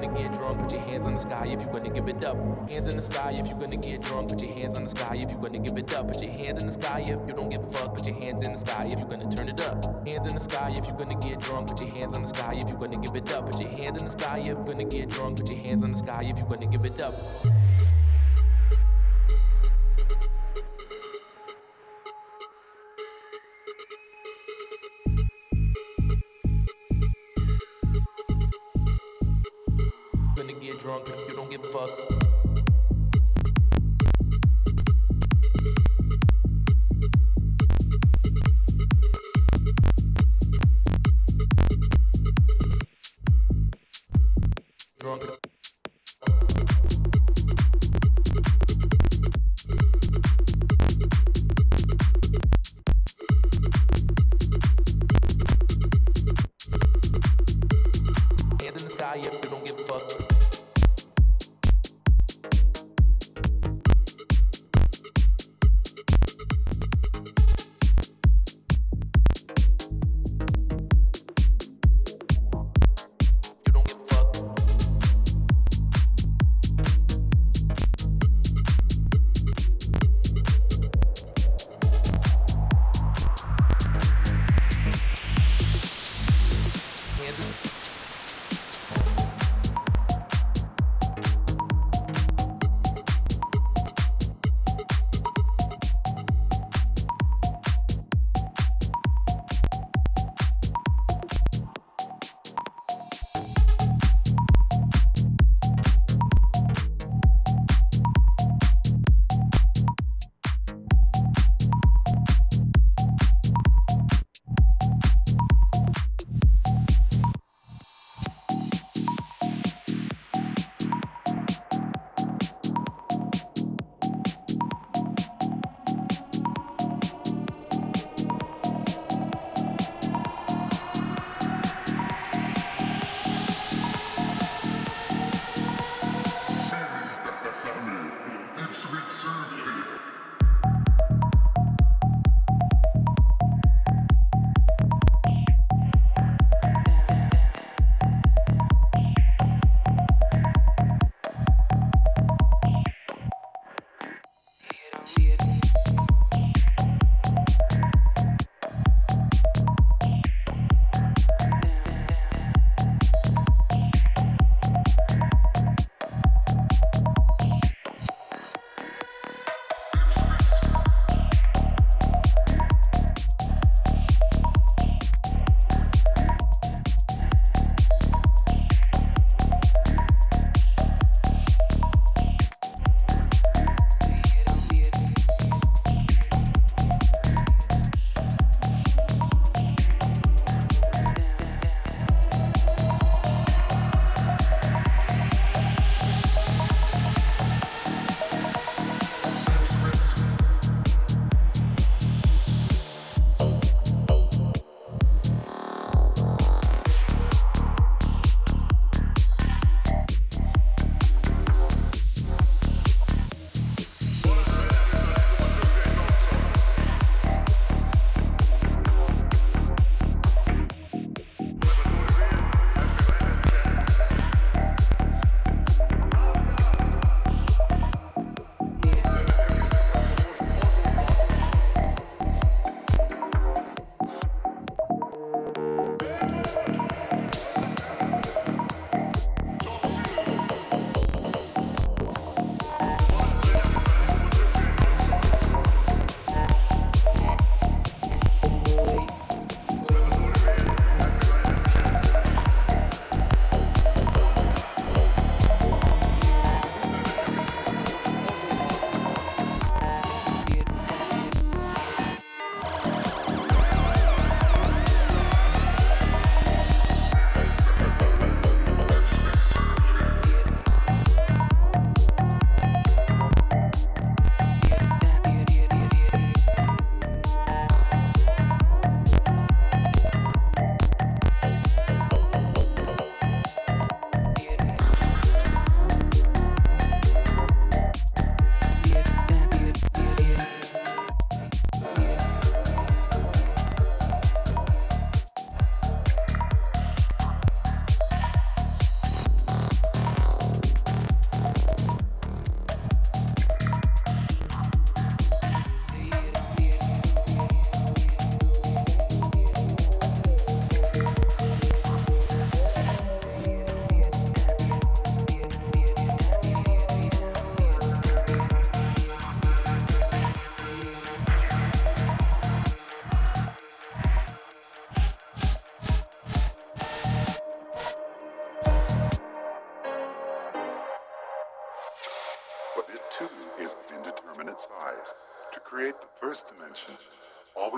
gonna get drunk. Put your hands in the sky if you're gonna give it up. Hands in the sky if you're gonna get drunk. Put your hands in the sky if you're gonna give it up. Put your hands in the sky if you don't give a fuck. Put your hands in the sky if you're gonna turn it up. Hands in the sky if you're gonna get drunk. Put your hands in the sky if you're gonna give it up. Put your hands in the sky if you're gonna get drunk. Put your hands in the sky if you're gonna give it up.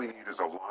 We need is a line